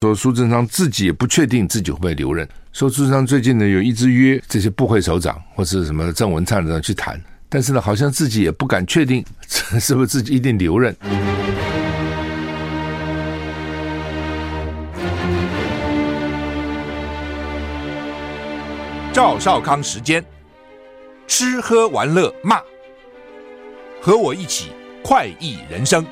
说苏贞昌自己也不确定自己会不会留任。说苏贞昌最近呢有一直约这些部会首长或是什么郑文灿的去谈，但是呢好像自己也不敢确定 是不是自己一定留任。赵少康时间，吃喝玩乐骂，和我一起快意人生。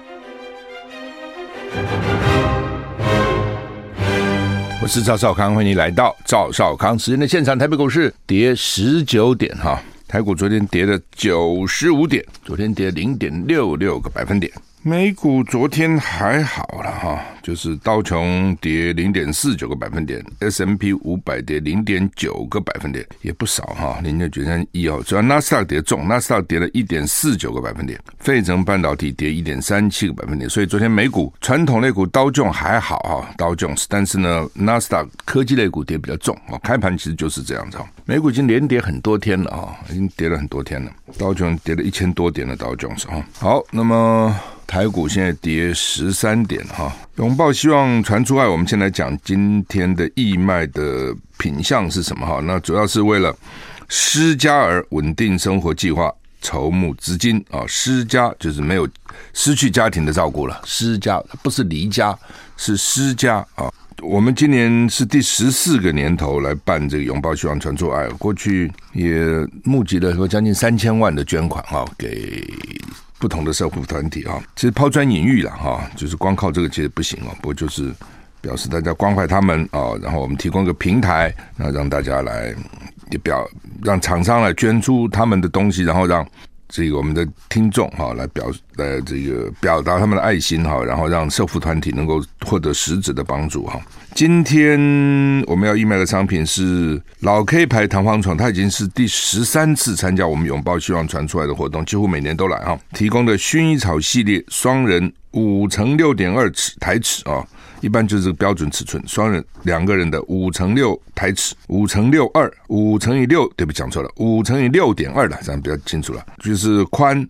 我是赵少康，欢迎来到赵少康时间的现场。台北股市跌十九点哈，台股昨天跌了九十五点，昨天跌零点六六个百分点。美股昨天还好了哈，就是道琼跌零点四九个百分点，S M P 五百跌零点九个百分点，也不少哈，零点九三一哦。主要纳斯达克跌重，纳斯达克跌了一点四九个百分点，费城半导体跌一点三七个百分点。所以昨天美股传统类股道琼还好哈，道琼斯，但是呢，纳斯达克科技类股跌比较重哦。开盘其实就是这样子哈，美股已经连跌很多天了啊，已经跌了很多天了，道琼跌了一千多点的道琼斯哈。好，那么。台股现在跌十三点哈，拥抱希望传出爱。我们先来讲今天的义卖的品相是什么哈？那主要是为了失家而稳定生活计划筹募资金啊。失家就是没有失去家庭的照顾了，失家不是离家，是失家啊。我们今年是第十四个年头来办这个拥抱希望传出爱，过去也募集了说将近三千万的捐款哈给。不同的社会团体啊，其实抛砖引玉了哈，就是光靠这个其实不行哦。不过就是表示大家关怀他们啊，然后我们提供一个平台，那让大家来也表让厂商来捐出他们的东西，然后让这个我们的听众哈来表来这个表达他们的爱心哈，然后让社福团体能够获得实质的帮助哈。今天我们要义卖的商品是老 K 牌弹簧床，它已经是第十三次参加我们拥抱希望传出来的活动，几乎每年都来哈。提供的薰衣草系列双人五乘六点二尺台尺啊，一般就是标准尺寸，双人两个人的五乘六台尺，五乘六二，五乘以六，对不起讲错了，五乘以六点二的，这样比较清楚了，就是宽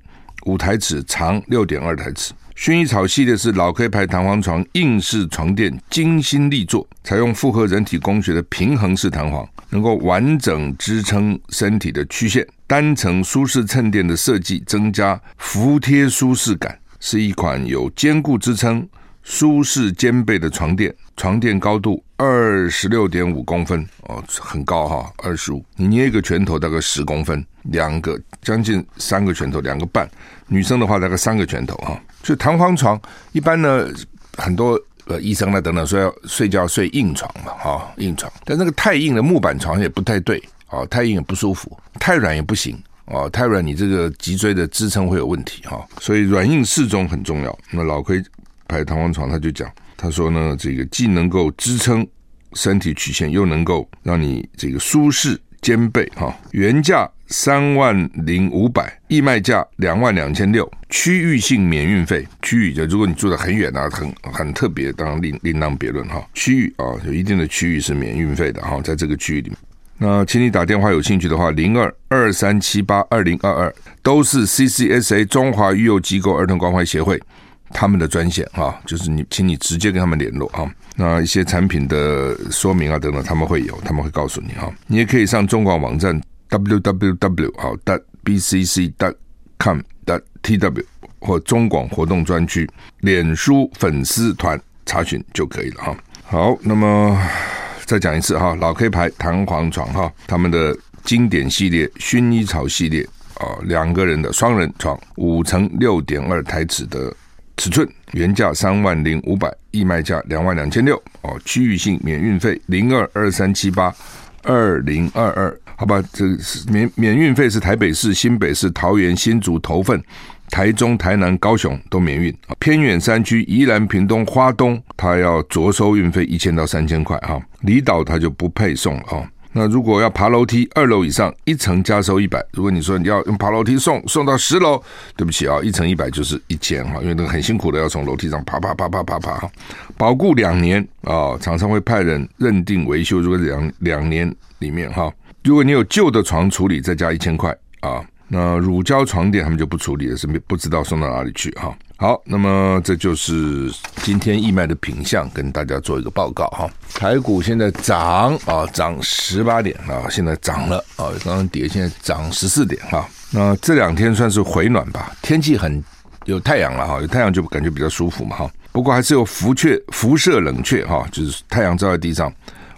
五台尺，长六点二台尺。薰衣草系列是老 K 牌弹簧床，硬式床垫，精心力作，采用复合人体工学的平衡式弹簧，能够完整支撑身体的曲线。单层舒适衬垫的设计，增加服帖舒适感，是一款有坚固支撑、舒适兼备的床垫。床垫高度二十六点五公分哦，很高哈，二十五。你捏一个拳头大概十公分，两个将近三个拳头，两个半。女生的话大概三个拳头哈。就弹簧床一般呢，很多呃医生呢等等说要睡觉睡硬床嘛哈，硬床。但那个太硬的木板床也不太对啊，太硬也不舒服，太软也不行哦，太软你这个脊椎的支撑会有问题哈。所以软硬适中很重要。那老 K 拍弹簧床他就讲。他说呢，这个既能够支撑身体曲线，又能够让你这个舒适兼备哈。原价三万零五百，义卖价两万两千六，区域性免运费。区域就如果你住得很远啊，很很特别，当然另另当别论哈。区域啊，有一定的区域是免运费的哈，在这个区域里面。那请你打电话，有兴趣的话，零二二三七八二零二二，都是 CCSA 中华育幼机构儿童关怀协会。他们的专线哈，就是你，请你直接跟他们联络哈。那一些产品的说明啊等等，他们会有，他们会告诉你哈。你也可以上中广网站 www 好 .bcc.com.tw 或中广活动专区脸书粉丝团查询就可以了哈。好，那么再讲一次哈，老 K 牌弹簧床哈，他们的经典系列薰衣草系列啊，两个人的双人床，五乘六点二台尺的。尺寸原价三万零五百，义卖价两万两千六哦。区域性免运费零二二三七八二零二二，好吧，这是免免运费是台北市、新北市、桃园、新竹、头份、台中、台南、高雄都免运。偏远山区宜兰、屏东、花东，它要着收运费一千到三千块哈。离岛它就不配送啊。那如果要爬楼梯，二楼以上一层加收一百。如果你说你要用爬楼梯送送到十楼，对不起啊，一层一百就是一千哈，因为那个很辛苦的要从楼梯上爬爬爬爬爬爬哈。保固两年啊，厂商会派人认定维修。如果两两年里面哈，如果你有旧的床处理，再加一千块啊。那乳胶床垫他们就不处理了，是不知道送到哪里去哈。好，那么这就是今天义卖的品相，跟大家做一个报告哈。台股现在涨啊，涨十八点啊，现在涨了啊，刚刚跌，现在涨十四点哈。那这两天算是回暖吧，天气很有太阳了哈，有太阳就感觉比较舒服嘛哈。不过还是有辐却辐射冷却哈，就是太阳照在地上，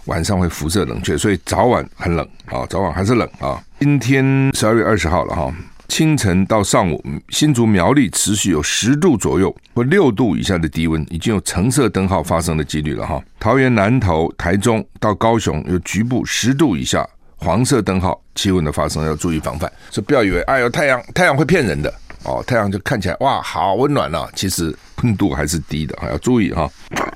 晚上会辐射冷却，所以早晚很冷啊，早晚还是冷啊。今天十二月二十号了哈。清晨到上午，新竹苗栗持续有十度左右或六度以下的低温，已经有橙色灯号发生的几率了哈。桃园南投、台中到高雄有局部十度以下黄色灯号气温的发生，要注意防范。所以不要以为哎呦太阳太阳会骗人的哦，太阳就看起来哇好温暖了，其实温度还是低的，还要注意哈。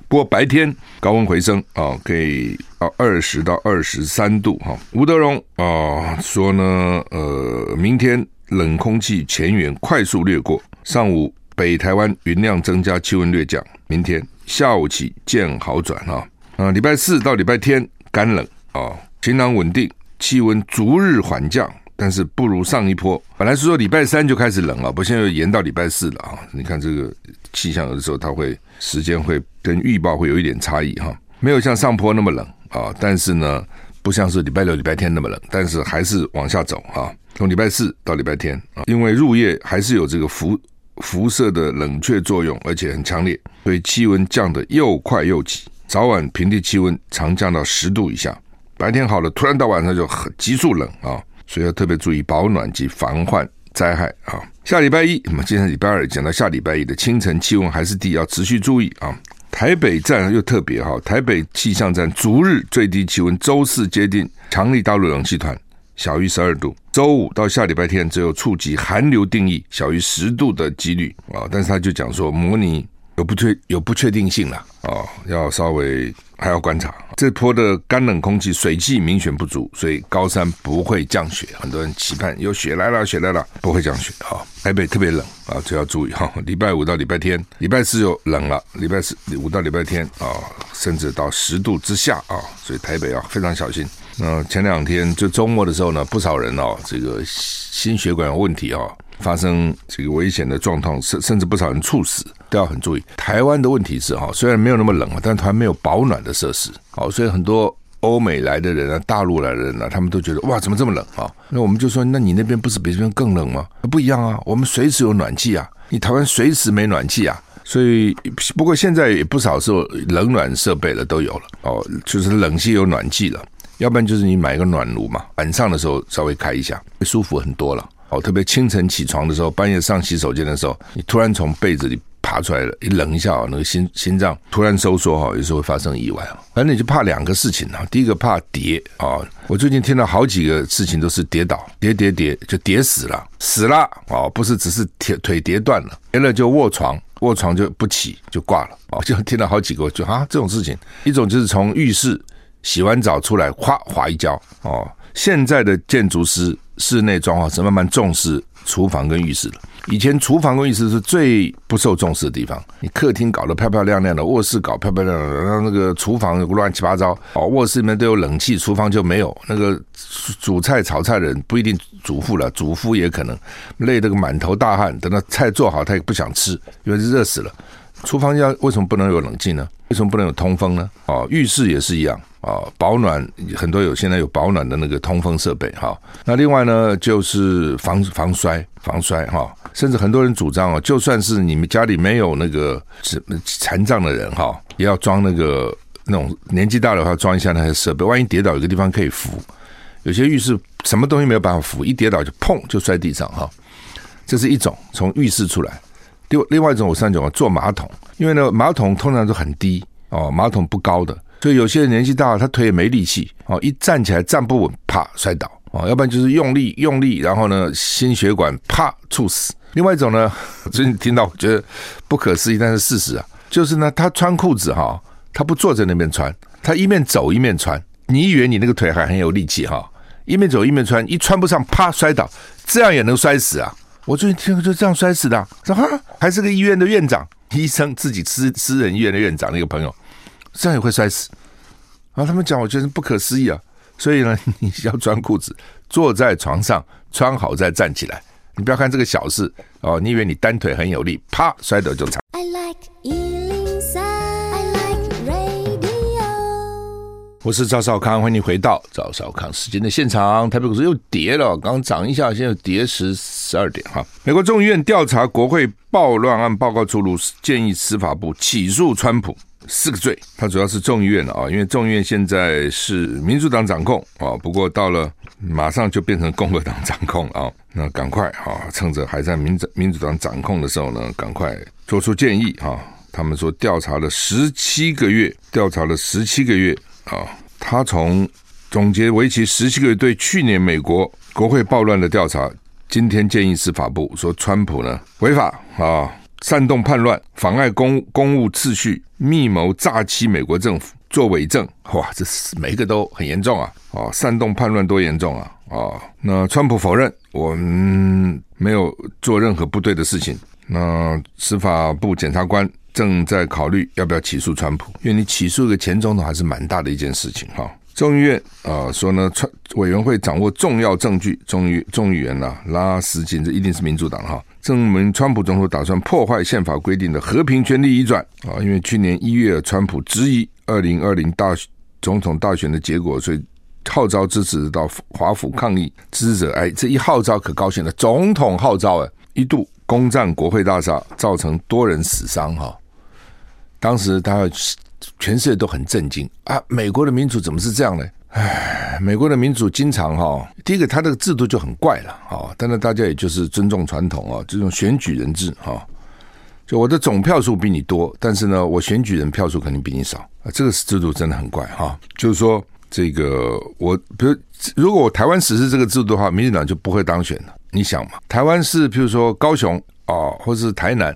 不过白天高温回升啊，可以到二十到二十三度哈。吴德荣啊说呢，呃，明天。冷空气前缘快速掠过，上午北台湾云量增加，气温略降。明天下午起见好转哈。啊，礼拜四到礼拜天干冷啊，晴朗稳定，气温逐日缓降，但是不如上一波。本来是说礼拜三就开始冷了，不，现在又延到礼拜四了啊。你看这个气象有的时候它会时间会跟预报会有一点差异哈，没有像上坡那么冷啊，但是呢，不像是礼拜六、礼拜天那么冷，但是还是往下走啊。从礼拜四到礼拜天啊，因为入夜还是有这个辐辐射的冷却作用，而且很强烈，所以气温降得又快又急。早晚平地气温常降到十度以下，白天好了，突然到晚上就很急速冷啊，所以要特别注意保暖及防患灾害啊。下礼拜一，我们今天礼拜二讲到下礼拜一的清晨气温还是低，要持续注意啊。台北站又特别哈，台北气象站逐日最低气温，周四接近强力大陆冷气团。小于十二度，周五到下礼拜天只有触及寒流定义，小于十度的几率啊！但是他就讲说，模拟有不确有不确定性了啊，要稍微还要观察。这波的干冷空气水汽明显不足，所以高山不会降雪。很多人期盼有雪来了，雪来了，不会降雪啊！台北特别冷啊，就要注意哈。礼拜五到礼拜天，礼拜四又冷了，礼拜四五到礼拜天啊，甚至到十度之下啊，所以台北要非常小心。那前两天就周末的时候呢，不少人哦，这个心血管有问题哦，发生这个危险的状况，甚甚至不少人猝死，都要很注意。台湾的问题是哈，虽然没有那么冷啊，但台湾没有保暖的设施，好，所以很多欧美来的人啊，大陆来的人啊，他们都觉得哇，怎么这么冷啊？那我们就说，那你那边不是比这边更冷吗？不一样啊，我们随时有暖气啊，你台湾随时没暖气啊。所以，不过现在也不少是冷暖设备了，都有了哦，就是冷气有暖气了。要不然就是你买一个暖炉嘛，晚上的时候稍微开一下，会舒服很多了。哦，特别清晨起床的时候，半夜上洗手间的时候，你突然从被子里爬出来了，一冷一下，那个心心脏突然收缩哈，有时候会发生意外啊。反正你就怕两个事情啊，第一个怕跌啊。我最近听到好几个事情都是跌倒，跌跌跌就跌死了，死了哦，不是只是腿腿跌断了，跌了就卧床，卧床就不起就挂了哦，就听到好几个就啊这种事情，一种就是从浴室。洗完澡出来，咵滑一跤哦！现在的建筑师室内装潢是慢慢重视厨房跟浴室了。以前厨房跟浴室是最不受重视的地方。你客厅搞得漂漂亮亮的，卧室搞漂漂亮亮的，然后那个厨房乱七八糟哦。卧室里面都有冷气，厨房就没有。那个煮菜炒菜的人不一定主妇了，主妇也可能累得个满头大汗。等到菜做好，他也不想吃，因为热死了。厨房要为什么不能有冷气呢？为什么不能有通风呢？哦，浴室也是一样。啊，保暖很多有，现在有保暖的那个通风设备哈。那另外呢，就是防防摔，防摔哈。甚至很多人主张哦，就算是你们家里没有那个残障的人哈，也要装那个那种年纪大的话，装一下那些设备，万一跌倒有个地方可以扶。有些浴室什么东西没有办法扶，一跌倒就砰就摔地上哈。这是一种从浴室出来。另另外一种我上讲坐马桶，因为呢马桶通常都很低哦，马桶不高的。所以有些人年纪大了，他腿也没力气哦，一站起来站不稳，啪摔倒哦，要不然就是用力用力，然后呢心血管啪猝死。另外一种呢，最近听到我觉得不可思议，但是事实啊，就是呢他穿裤子哈，他不坐在那边穿，他一面走一面穿。你以为你那个腿还很有力气哈，一面走一面穿，一穿不上啪摔倒，这样也能摔死啊？我最近听就这样摔死的，说哈还是个医院的院长，医生自己私私人医院的院长那个朋友。这样也会摔死，然后他们讲，我觉得不可思议啊！所以呢，你要穿裤子，坐在床上穿好再站起来，你不要看这个小事哦，你以为你单腿很有力，啪摔倒就惨。I like 我是赵少康，欢迎你回到赵少康时间的现场。台北股市又跌了，刚刚涨一下，现在又跌十十二点哈。美国众议院调查国会暴乱案报告出炉，建议司法部起诉川普四个罪。它主要是众议院啊，因为众议院现在是民主党掌控啊，不过到了马上就变成共和党掌控啊。那赶快啊，趁着还在民主民主党掌控的时候呢，赶快做出建议啊。他们说调查了十七个月，调查了十七个月。啊，他从总结为期十七个月对去年美国国会暴乱的调查，今天建议司法部说，川普呢违法啊，煽动叛乱，妨碍公公务秩序，密谋诈欺美国政府，作伪证，哇，这是每一个都很严重啊！啊，煽动叛乱多严重啊！啊，那川普否认，我们没有做任何不对的事情。那司法部检察官。正在考虑要不要起诉川普，因为你起诉一个前总统还是蛮大的一件事情哈。众议院啊说呢，川委员会掌握重要证据，众议众议员呐拉什金，这一定是民主党哈，证明川普总统打算破坏宪法规定的和平权利移转啊。因为去年一月，川普质疑二零二零大总统大选的结果，所以号召支持到华府抗议支持者，哎，这一号召可高兴了，总统号召哎，一度攻占国会大厦，造成多人死伤哈。当时他全世界都很震惊啊！美国的民主怎么是这样呢？唉，美国的民主经常哈，第一个他这个制度就很怪了啊，但是大家也就是尊重传统啊，这种选举人制哈，就我的总票数比你多，但是呢，我选举人票数肯定比你少啊，这个制度真的很怪哈。就是说，这个我比如如果我台湾实施这个制度的话，民进党就不会当选了。你想嘛，台湾是譬如说高雄啊，或是台南。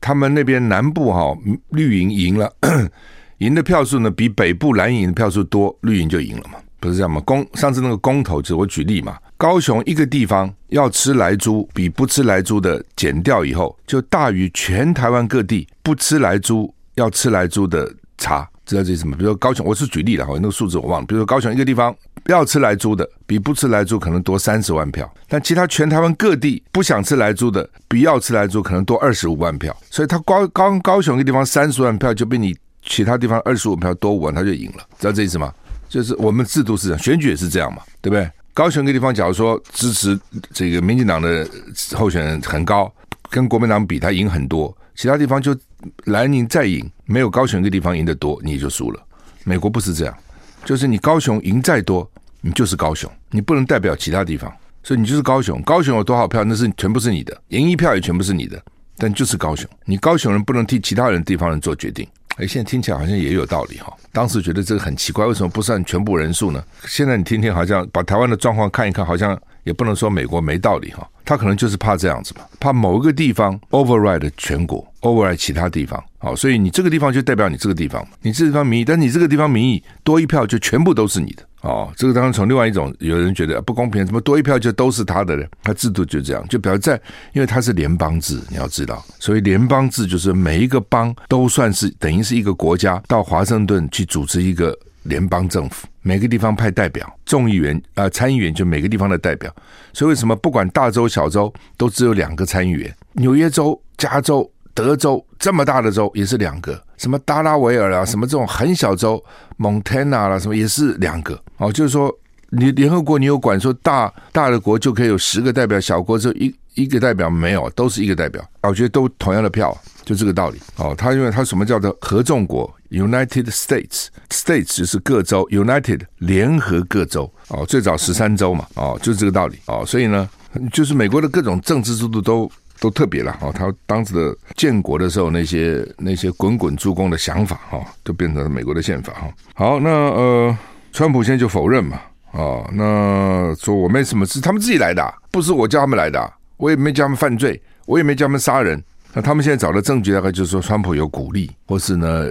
他们那边南部哈绿营赢了，赢的票数呢比北部蓝营的票数多，绿营就赢了嘛，不是这样吗？公上次那个公投，就我举例嘛，高雄一个地方要吃来猪，比不吃来猪的减掉以后，就大于全台湾各地不吃来猪要吃来猪的差。知道这是什么？比如说高雄，我是举例了哈，那个数字我忘了。比如说高雄一个地方要吃来猪的，比不吃来猪可能多三十万票，但其他全台湾各地不想吃来猪的，比要吃来猪可能多二十五万票。所以他高高高雄一个地方三十万票就比你其他地方二十五票多五万，他就赢了。知道这意思吗？就是我们制度是这样，选举也是这样嘛，对不对？高雄一个地方假如说支持这个民进党的候选人很高，跟国民党比他赢很多。其他地方就蓝营再赢，没有高雄一个地方赢得多，你就输了。美国不是这样，就是你高雄赢再多，你就是高雄，你不能代表其他地方，所以你就是高雄。高雄有多少票，那是全部是你的，赢一票也全部是你的，但就是高雄，你高雄人不能替其他人地方人做决定。哎，现在听起来好像也有道理哈。当时觉得这个很奇怪，为什么不算全部人数呢？现在你听听，好像把台湾的状况看一看，好像。也不能说美国没道理哈，他可能就是怕这样子嘛，怕某一个地方 override 全国，override 其他地方，好，所以你这个地方就代表你这个地方，你这个地方民意，但你这个地方民意多一票就全部都是你的，哦，这个当然从另外一种有人觉得不公平，怎么多一票就都是他的呢？他制度就这样，就表示在，因为他是联邦制，你要知道，所以联邦制就是每一个邦都算是等于是一个国家，到华盛顿去组织一个。联邦政府每个地方派代表，众议员啊、参议员就每个地方的代表，所以为什么不管大州小州都只有两个参议员？纽约州、加州、德州这么大的州也是两个，什么达拉维尔啊，什么这种很小州，蒙特纳啦，什么也是两个。哦，就是说你联合国你有管说大大的国就可以有十个代表，小国只一一个代表没有，都是一个代表，我觉得都同样的票，就这个道理。哦，他因为他什么叫做合众国？United States，States 就是各州，United 联合各州哦，最早十三州嘛，哦，就是这个道理哦，所以呢，就是美国的各种政治制度都都特别了哦，他当时的建国的时候那些那些滚滚诸公的想法哈，都变成了美国的宪法哈。好，那呃，川普现在就否认嘛，哦，那说我没什么事，他们自己来的，不是我叫他们来的，我也没叫他们犯罪，我也没叫他们杀人。那他们现在找的证据大概就是说，川普有鼓励，或是呢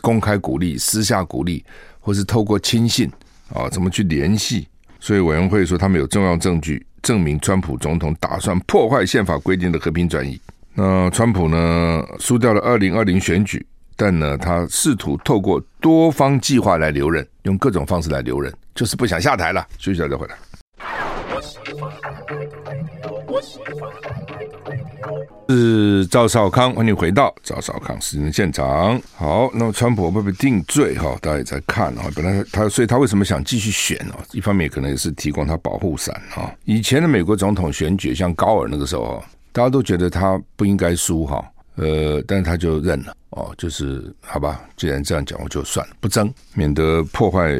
公开鼓励、私下鼓励，或是透过亲信啊，怎么去联系？所以委员会说，他们有重要证据证明川普总统打算破坏宪法规定的和平转移。那川普呢输掉了二零二零选举，但呢他试图透过多方计划来留任，用各种方式来留任，就是不想下台了。休息一下再回来。是赵少康，欢迎回到赵少康时间的现场。好，那么川普会不会定罪？哈，大家也在看啊。本来他，所以他为什么想继续选呢？一方面可能也是提供他保护伞啊。以前的美国总统选举，像高尔那个时候，大家都觉得他不应该输哈。呃，但是他就认了哦，就是好吧，既然这样讲，我就算了，不争，免得破坏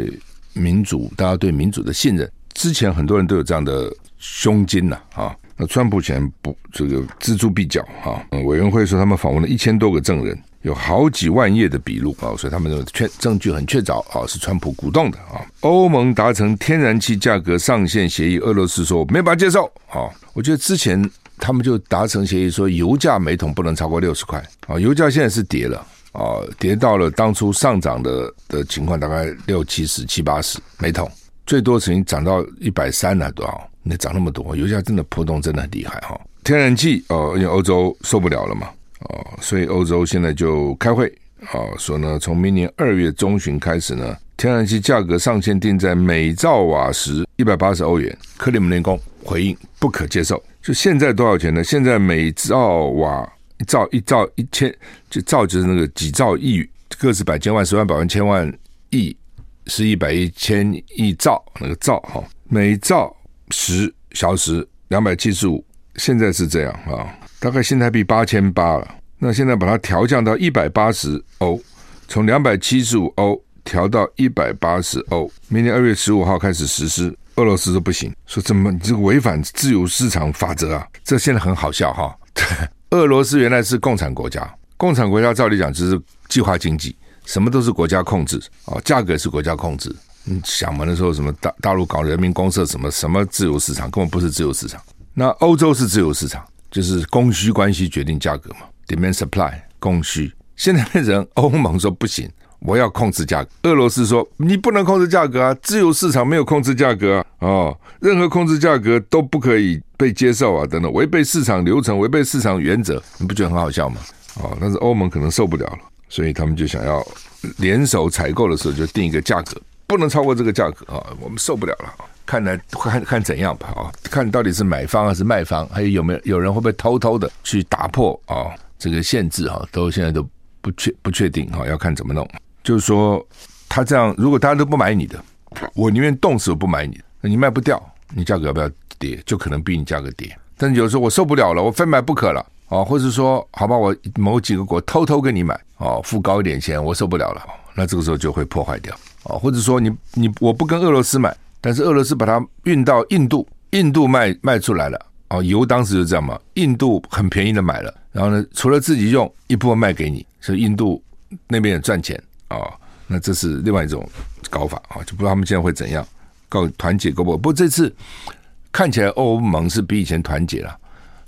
民主，大家对民主的信任。之前很多人都有这样的胸襟呐啊。那川普前不这个锱铢必较哈，委员会说他们访问了一千多个证人，有好几万页的笔录啊，所以他们认为确证据很确凿啊，是川普鼓动的啊。欧盟达成天然气价格上限协议，俄罗斯说没办法接受啊。我觉得之前他们就达成协议说油价每桶不能超过六十块啊，油价现在是跌了啊，跌到了当初上涨的的情况，大概六七十七八十每桶，最多曾经涨到一百三了多少？那涨那么多，油价真的波动真的很厉害哈。天然气哦，因为欧洲受不了了嘛，哦，所以欧洲现在就开会哦，说呢，从明年二月中旬开始呢，天然气价格上限定在每兆瓦时一百八十欧元。克里姆林宫回应不可接受，就现在多少钱呢？现在每兆瓦一兆一兆一千，就兆就是那个几兆亿，个十百千万十万百万千万亿是一百一千亿兆那个兆哈，每兆。十小时两百七十五，现在是这样啊，大概新台币八千八了。那现在把它调降到一百八十欧，从两百七十五欧调到一百八十欧，明年二月十五号开始实施。俄罗斯说不行，说怎么你这个违反自由市场法则啊？这现在很好笑哈。俄罗斯原来是共产国家，共产国家照理讲就是计划经济，什么都是国家控制啊，价格是国家控制。你想嘛？那时候什么大大陆搞人民公社，什么什么自由市场，根本不是自由市场。那欧洲是自由市场，就是供需关系决定价格嘛，demand supply 供需。现在的人欧盟说不行，我要控制价格。俄罗斯说你不能控制价格啊，自由市场没有控制价格啊，哦，任何控制价格都不可以被接受啊，等等，违背市场流程，违背市场原则，你不觉得很好笑吗？哦，但是欧盟可能受不了了，所以他们就想要联手采购的时候就定一个价格。不能超过这个价格啊！我们受不了了。看来看看怎样吧啊！看到底是买方还是卖方，还有有没有有人会不会偷偷的去打破啊这个限制啊？都现在都不确不确定啊！要看怎么弄。就是说，他这样如果大家都不买你的，我宁愿冻死我不买你。那你卖不掉，你价格要不要跌？就可能逼你价格跌。但有时候我受不了了，我非买不可了啊！或者说，好吧，我某几个国偷偷跟你买哦，付高一点钱，我受不了了，那这个时候就会破坏掉。哦，或者说你你我不跟俄罗斯买，但是俄罗斯把它运到印度，印度卖卖出来了。哦，油当时就这样嘛，印度很便宜的买了，然后呢，除了自己用，一部分卖给你，所以印度那边也赚钱啊、哦。那这是另外一种搞法啊、就不知道他们现在会怎样，搞团结够不够？不过这次看起来欧盟是比以前团结了，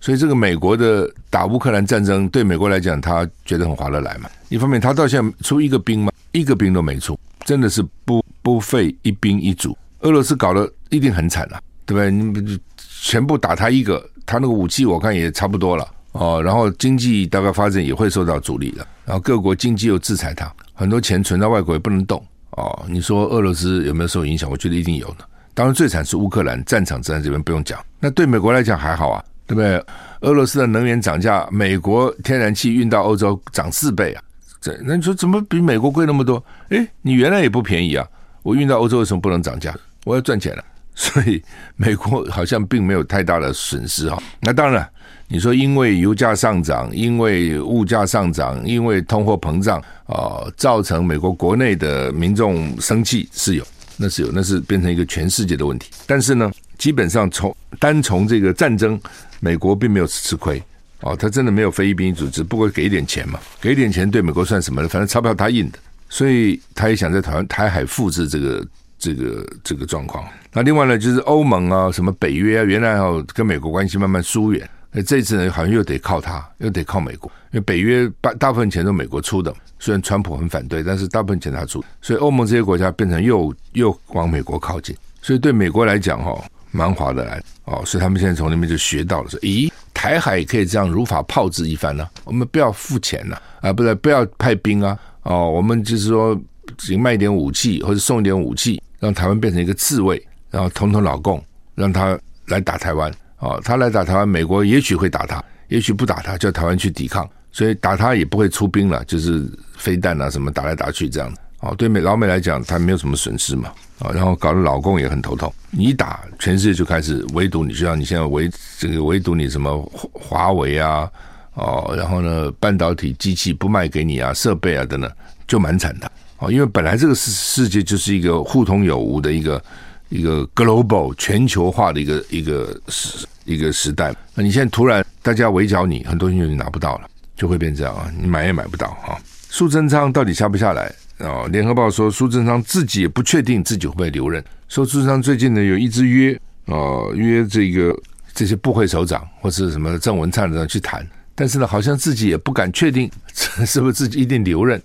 所以这个美国的打乌克兰战争对美国来讲，他觉得很划得来嘛。一方面，他到现在出一个兵嘛，一个兵都没出。真的是不不费一兵一卒，俄罗斯搞得一定很惨了，对不对？你全部打他一个，他那个武器我看也差不多了哦。然后经济大概发展也会受到阻力的，然后各国经济又制裁他，很多钱存到外国也不能动哦。你说俄罗斯有没有受影响？我觉得一定有的。当然最惨是乌克兰战场在这边不用讲，那对美国来讲还好啊，对不对？俄罗斯的能源涨价，美国天然气运到欧洲涨四倍啊。这那你说怎么比美国贵那么多？诶，你原来也不便宜啊！我运到欧洲为什么不能涨价？我要赚钱了，所以美国好像并没有太大的损失哈。那当然，你说因为油价上涨，因为物价上涨，因为通货膨胀啊，造成美国国内的民众生气是有，那是有，那是变成一个全世界的问题。但是呢，基本上从单从这个战争，美国并没有吃亏。哦，他真的没有非一兵一卒，只不过给一点钱嘛，给一点钱对美国算什么呢？反正钞票他印的，所以他也想在台湾台海复制这个这个这个状况。那另外呢，就是欧盟啊，什么北约啊，原来哦跟美国关系慢慢疏远，那这次呢好像又得靠他，又得靠美国，因为北约大大部分钱都美国出的，虽然川普很反对，但是大部分钱他出，所以欧盟这些国家变成又又往美国靠近，所以对美国来讲哈、蛮划得来哦，所以他们现在从那边就学到了说，咦。台海也可以这样如法炮制一番呢、我们不要付钱呢、啊？不是不要派兵啊？哦，我们就是说，只卖一点武器或者送一点武器，让台湾变成一个刺猬，然后统统老共，让他来打台湾哦，他来打台湾，美国也许会打他，也许不打他，叫台湾去抵抗，所以打他也不会出兵了，就是飞弹啊什么打来打去这样的。哦，对美老美来讲，他没有什么损失嘛。啊，然后搞得老共也很头痛。你一打，全世界就开始围堵你，就像你现在围这个围堵你什么华为啊，哦，然后呢，半导体机器不卖给你啊，设备啊等等，就蛮惨的。哦，因为本来这个世世界就是一个互通有无的一个一个 global 全球化的一个一个时一个时代。那你现在突然大家围剿你，很多东西你拿不到了，就会变这样啊，你买也买不到啊。苏贞昌到底下不下来？哦，联合报说苏贞昌自己也不确定自己会不会留任。说苏贞昌最近呢有一直约哦约这个这些部会首长或是什么郑文灿这样去谈，但是呢好像自己也不敢确定 是不是自己一定留任。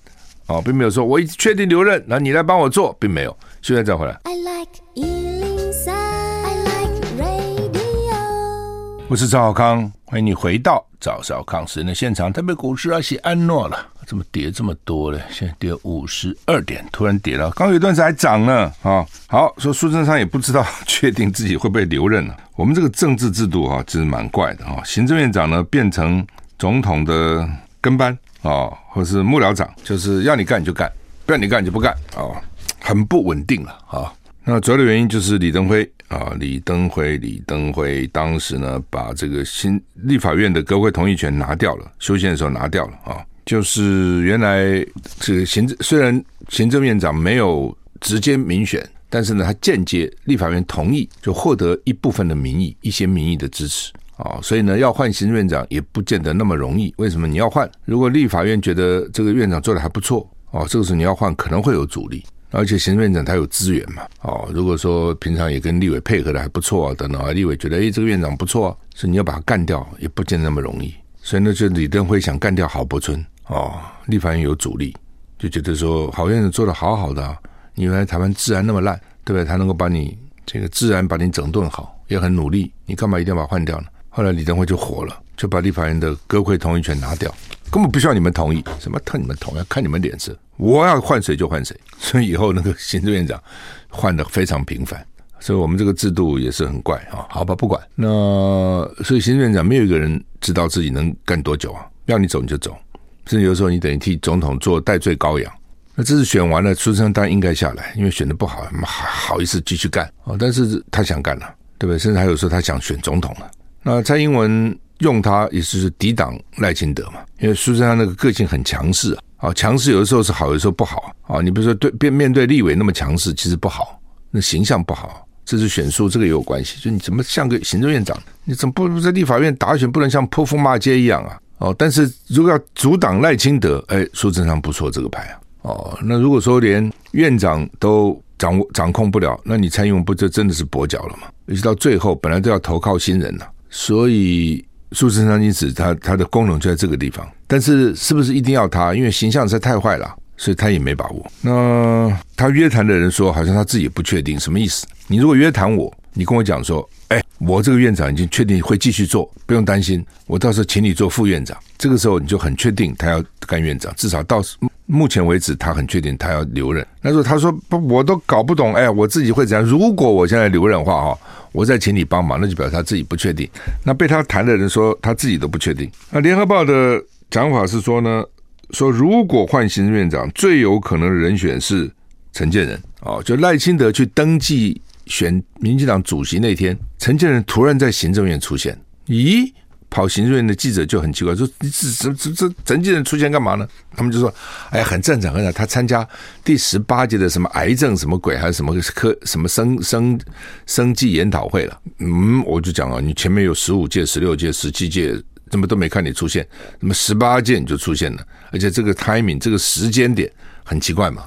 哦，并没有说我一确定留任，那你来帮我做，并没有。现在再回来。I like 103, I like radio。我是赵小康，欢迎你回到赵少康时间的现场。特别股市啊写安诺了，怎么跌这么多呢？现在跌五十二点，突然跌了。刚有一段时间还涨呢。啊、好说苏贞昌也不知道确定自己会不会留任了。我们这个政治制度啊，真是蛮怪的啊。行政院长呢变成总统的跟班。哦，或是幕僚长，就是要你干你就干，不要你干就不干，哦，很不稳定了啊、那主要的原因就是李登辉啊，李登辉，李登辉当时呢，把这个新立法院的国会同意权拿掉了，修宪的时候拿掉了啊、就是原来这个行政虽然行政院长没有直接民选，但是呢，他间接立法院同意，就获得一部分的民意，一些民意的支持。啊，所以呢，要换行政院长也不见得那么容易。为什么你要换？如果立法院觉得这个院长做得还不错，哦，这个时候你要换可能会有阻力。而且行政院长他有资源嘛，哦，如果说平常也跟立委配合的还不错啊，等等啊，立委觉得哎，这个院长不错，所以你要把他干掉也不见得那么容易。所以呢，就李登辉想干掉郝柏村，哦，立法院有阻力，就觉得说郝院长做得好好的，啊你原来台湾治安那么烂，对不对？他能够把你这个治安把你整顿好，也很努力，你干嘛一定要把他换掉呢？后来李登辉就火了，就把立法院的国会同意权拿掉，根本不需要你们同意，什么看你们同意，看你们脸色，我要换谁就换谁。所以以后那个行政院长换得非常频繁，所以我们这个制度也是很怪啊。好吧，不管那，所以行政院长没有一个人知道自己能干多久啊，要你走你就走，甚至有时候你等于替总统做代罪羔羊。那这次选完了，苏贞昌当然应该下来，因为选得不好，好好意思继续干哦？但是他想干了，对不对？甚至还有时候他想选总统了。那蔡英文用他也是抵挡赖清德嘛，因为苏贞昌那个个性很强势啊，强势有的时候是好，有的时候不好啊。你比如说对面面对立委那么强势，其实不好，那形象不好，这是选输，这个也有关系。就你怎么像个行政院长，你怎么不在立法院打选不能像泼妇骂街一样啊？哦，但是如果要阻挡赖清德，哎，苏贞昌不错这个牌啊。哦，那如果说连院长都掌握掌控不了，那你蔡英文不就真的是跛脚了吗？尤其到最后本来都要投靠新人了。所以苏贞昌因此他他的功能就在这个地方，但是是不是一定要他？因为形象实在太坏了，所以他也没把握。那他约谈的人说，好像他自己不确定什么意思。你如果约谈我，你跟我讲说，哎，我这个院长已经确定会继续做，不用担心，我到时候请你做副院长。这个时候你就很确定他要干院长，至少到目前为止他很确定他要留任。那时候他说不，我都搞不懂，哎，我自己会怎样？如果我现在留任的话，哈。我再请你帮忙，那就表示他自己不确定。那被他谈的人说他自己都不确定。那联合报的讲法是说呢，说如果换行政院长，最有可能的人选是陈建仁哦，就赖清德去登记选民进党主席那天，陈建仁突然在行政院出现，咦？跑行政院的记者就很奇怪，说：“你这这这陈建仁出现干嘛呢？”他们就说：“哎呀，很正常，很正常。他参加第十八届的什么癌症什么鬼，还是什么科什么生生生计研讨会了。”嗯，我就讲啊，你前面有十五届、十六届、十七届，怎么都没看你出现，怎么十八届你就出现了？而且这个 timing 这个时间点很奇怪嘛。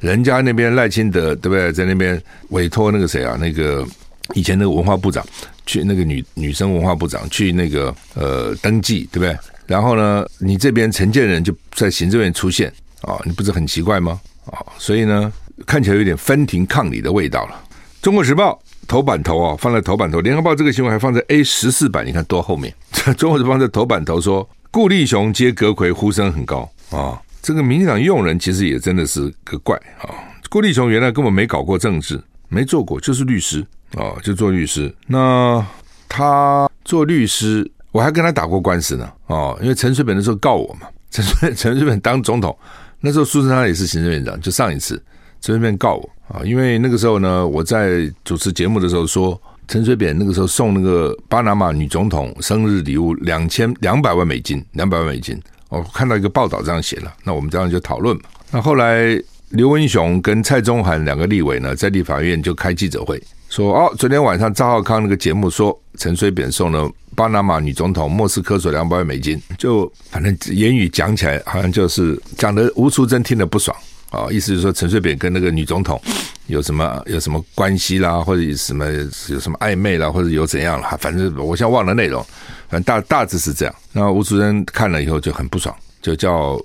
人家那边赖清德对不对，在那边委托那个谁啊，那个以前那个文化部长。去那个女女生文化部长去那个呃登记对不对？然后呢，你这边陈建仁就在行政院出现啊、你不是很奇怪吗？啊、所以呢，看起来有点分庭抗礼的味道了。中国时报头版头啊、放在头版头，联合报这个新闻还放在 A 十四版，你看多后面。中国时报在头版头说，顾立雄接阁揆呼声很高啊、这个民进党用人其实也真的是个怪啊。顾、哦、立雄原来根本没搞过政治，没做过，就是律师。哦，就做律师。那他做律师，我还跟他打过官司呢。哦，因为陈水扁那时候告我嘛，陈水陈水扁当总统，那时候苏贞昌也是行政院长，就上一次陈水扁告我啊，因为那个时候呢，我在主持节目的时候说，陈水扁那个时候送那个巴拿马女总统生日礼物两千两百万美金，两百万美金。我看到一个报道这样写了，那我们这样就讨论嘛。那后来刘文雄跟蔡中涵两个立委呢，在立法院就开记者会，说哦，昨天晚上赵浩康那个节目说陈水扁送了巴拿马女总统莫斯科索两百万美金，就反正言语讲起来好像就是讲的吴淑珍听得不爽啊，意思就是说陈水扁跟那个女总统有什么有什么关系啦，或者什么有什么暧昧啦，或者有怎样了，反正我现在忘了内容。反正大大致是这样，那吴主任看了以后就很不爽，就叫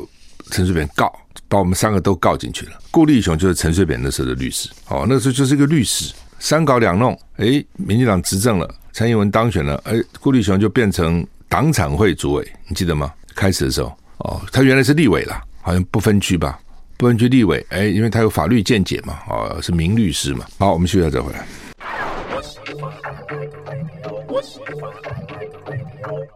陈水扁告，把我们三个都告进去了。顾立雄就是陈水扁那时候的律师，哦，那时候就是一个律师，三搞两弄，哎，民进党执政了，蔡英文当选了，哎，顾立雄就变成党产会主委，你记得吗？开始的时候，哦，他原来是立委啦，好像不分区吧，不能去立委，哎，因为他有法律见解嘛，哦，是名律师嘛。好，我们休息再回来。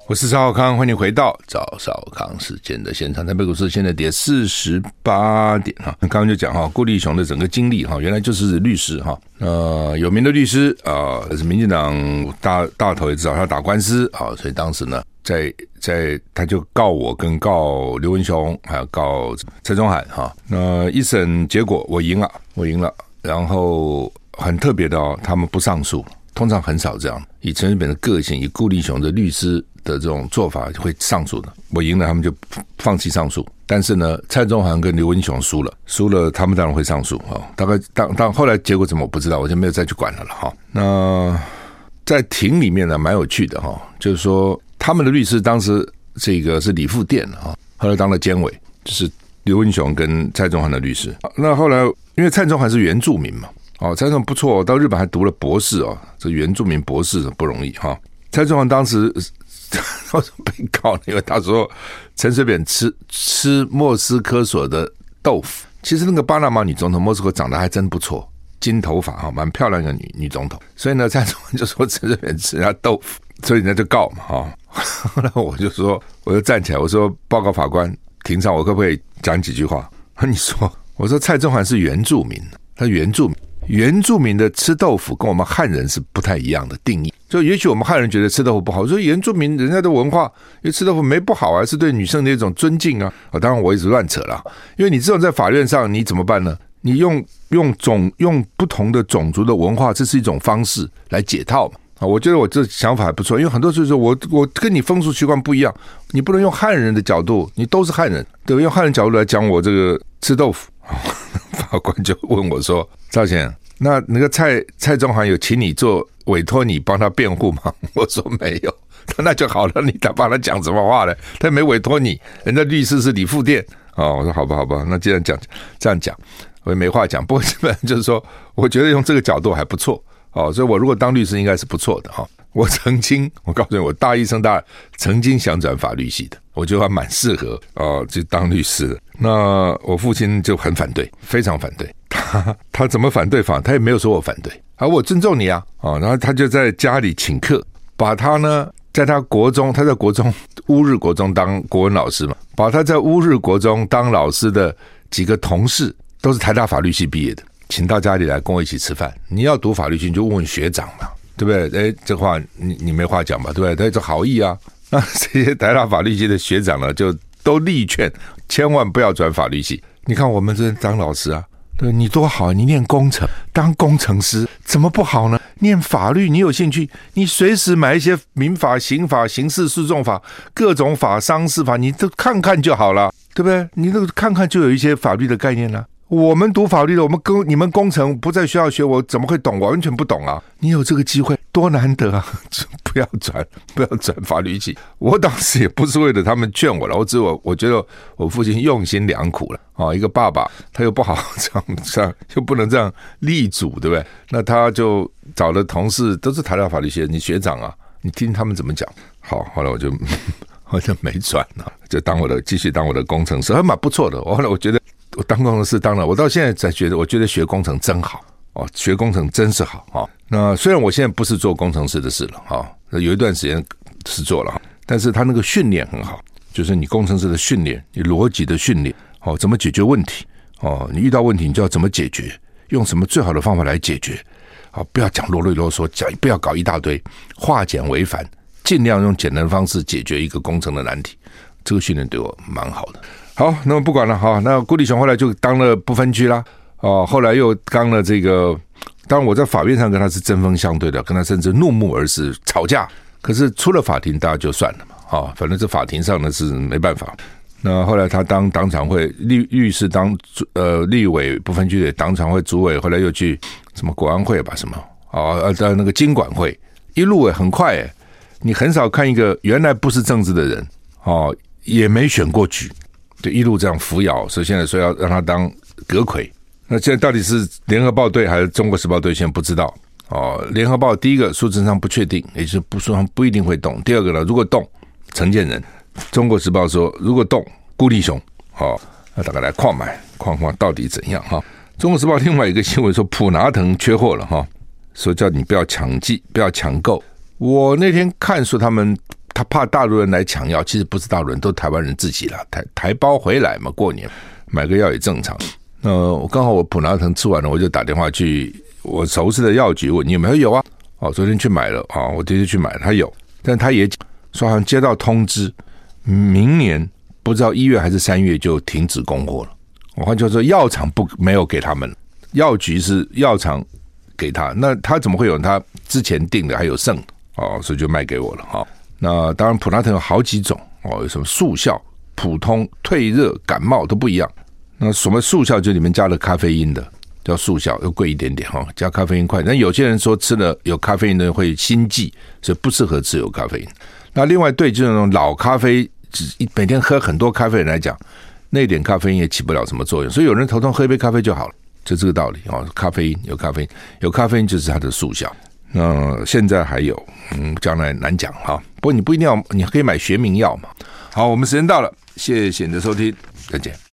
我是赵少康，欢迎回到赵少康时间的现场。台北股市现在跌四十八点哈。刚刚就讲哈，顾立雄的整个经历哈，原来就是律师哈，呃，有名的律师啊，是民进党大大头也知道他打官司啊，所以当时呢，在在他就告我跟告刘文雄，还有告陈中海哈。那一审结果我赢了，我赢了，然后很特别的哦，他们不上诉。通常很少这样，以陈水扁的个性，以顾立雄的律师的这种做法，会上诉的。我赢了，他们就放弃上诉。但是呢，蔡中涵跟刘文雄输了，输了，他们当然会上诉啊。大概当当后来结果怎么我不知道，我就没有再去管了了哈。那在庭里面呢，蛮有趣的哈，就是说他们的律师当时这个是李富店啊，后来当了监委，就是刘文雄跟蔡中涵的律师。那后来因为蔡中涵是原住民嘛。哦，蔡中不错，到日本还读了博士哦，这原住民博士不容易哈。蔡中当时 被告呢？因为他说陈水扁吃吃莫斯科所的豆腐。其实那个巴拿马女总统莫斯科长得还真不错，金头发哈，蛮漂亮的女女总统。所以呢，蔡中就说陈水扁吃人家豆腐，所以人家就告嘛哈。后来我就说，我就站起来，我说报告法官，庭上我可不可以讲几句话？你说，我说蔡中涵是原住民，他原住民。原住民的吃豆腐跟我们汉人是不太一样的定义，就也许我们汉人觉得吃豆腐不好，说原住民人家的文化，因为吃豆腐没不好啊，是对女生的一种尊敬啊。啊，当然我一直乱扯了，因为你这种在法院上你怎么办呢？你用用种用不同的种族的文化，这是一种方式来解套嘛。啊，我觉得我这想法还不错，因为很多时候我我跟你风俗习惯不一样，你不能用汉人的角度，你都是汉人，对吧？用汉人角度来讲我这个吃豆腐。法官就问我说：“赵先，那那个蔡蔡中涵有请你做委托你帮他辩护吗？” 我说：“没有。”他那就好了，你他帮他讲什么话呢？他没委托你，人家律师是李富店哦。我说：“好吧，好吧，那既然讲这样讲，我也没话讲。不过基本上就是说，我觉得用这个角度还不错哦。所以我如果当律师，应该是不错的哈。我曾经，我告诉你，我大一升大曾经想转法律系的，我觉得还蛮适合哦，就当律师的。那我父亲就很反对，非常反对。他他怎么反对法？他也没有说我反对，啊我尊重你啊啊！然后他就在家里请客，把他呢，在他国中，他在国中乌日国中当国文老师嘛，把他在乌日国中当老师的几个同事，都是台大法律系毕业的，请到家里来跟我一起吃饭。你要读法律系，你就问问学长嘛，对不对？哎，这话你你没话讲吧？对不对？他这好意啊。那这些台大法律系的学长呢，就都力劝。千万不要转法律系！你看我们这当老师啊，对你多好！你念工程，当工程师怎么不好呢？念法律，你有兴趣，你随时买一些民法、刑法、刑事诉讼法、各种法、商事法，你都看看就好了，对不对？你都看看就有一些法律的概念了。我们读法律的，我们工你们工程不在学校学，我怎么会懂？我完全不懂啊！你有这个机会，多难得啊！不要转，不要转法律系。我当时也不是为了他们劝我了，我只我我觉得我父亲用心良苦了啊！一个爸爸他又不好这样 这样，又不能这样立主，对不对？那他就找了同事都是台大法律系，你学长啊，你听他们怎么讲。好，后来我就我就没转了，就当我的继续当我的工程师，还蛮不错的。后来我觉得。我当工程师当了，我到现在才觉得，我觉得学工程真好哦，学工程真是好哦。那虽然我现在不是做工程师的事了哈，有一段时间是做了，但是他那个训练很好，就是你工程师的训练，你逻辑的训练，哦，怎么解决问题，哦，你遇到问题你就要怎么解决，用什么最好的方法来解决，啊，不要讲啰里啰嗦，讲不要搞一大堆，化简为繁，尽量用简单的方式解决一个工程的难题，这个训练对我蛮好的。好，那么不管了哈，那郭立雄后来就当了不分区啦，哦，后来又当了这个。当然，我在法院上跟他是针锋相对的，跟他甚至怒目而视，吵架。可是出了法庭，大家就算了嘛，啊，反正这法庭上呢是没办法。那后来他当党常会律律师，当呃立委不分区的党常会主委，后来又去什么国安会吧，什么啊，在那个经管会，一路诶很快诶，你很少看一个原来不是政治的人哦，也没选过举，就一路这样扶摇，所以现在说要让他当阁魁。那现在到底是联合报对还是中国时报对？现在不知道哦。联合报第一个数字上不确定，也就是不说不一定会动。第二个呢，如果动，陈建仁。中国时报说如果动，顾立雄。好，那大概来矿买矿矿到底怎样哈？中国时报另外一个新闻说普拿疼缺货了哈，说叫你不要抢记，不要抢购。我那天看说他们他怕大陆人来抢药，其实不是大陆人，都台湾人自己了。台台胞回来嘛，过年买个药也正常。那我刚好我普拿疼吃完了，我就打电话去我熟悉的药局问你有没有？有啊，哦，昨天去买了啊，我今天去买，他有，但他也说好像接到通知，明年不知道一月还是三月就停止供货了。我换句话说，药厂不没有给他们，药局是药厂给他，那他怎么会有他之前订的还有剩哦，所以就卖给我了哈。那当然普拿疼有好几种哦，有什么速效、普通、退热、感冒都不一样。那什么速效就里面加了咖啡因的，叫速效，又贵一点点哈，加咖啡因快。那有些人说吃了有咖啡因的会心悸，所以不适合吃有咖啡因。那另外对就是那种老咖啡，只每天喝很多咖啡人来讲，那点咖啡因也起不了什么作用。所以有人头痛喝一杯咖啡就好了，就这个道理啊。咖啡因有咖啡因，有咖啡因就是它的速效。那现在还有，嗯，将来难讲哈。不过你不一定要，你可以买学名药嘛。好，我们时间到了，谢谢你的收听，再见。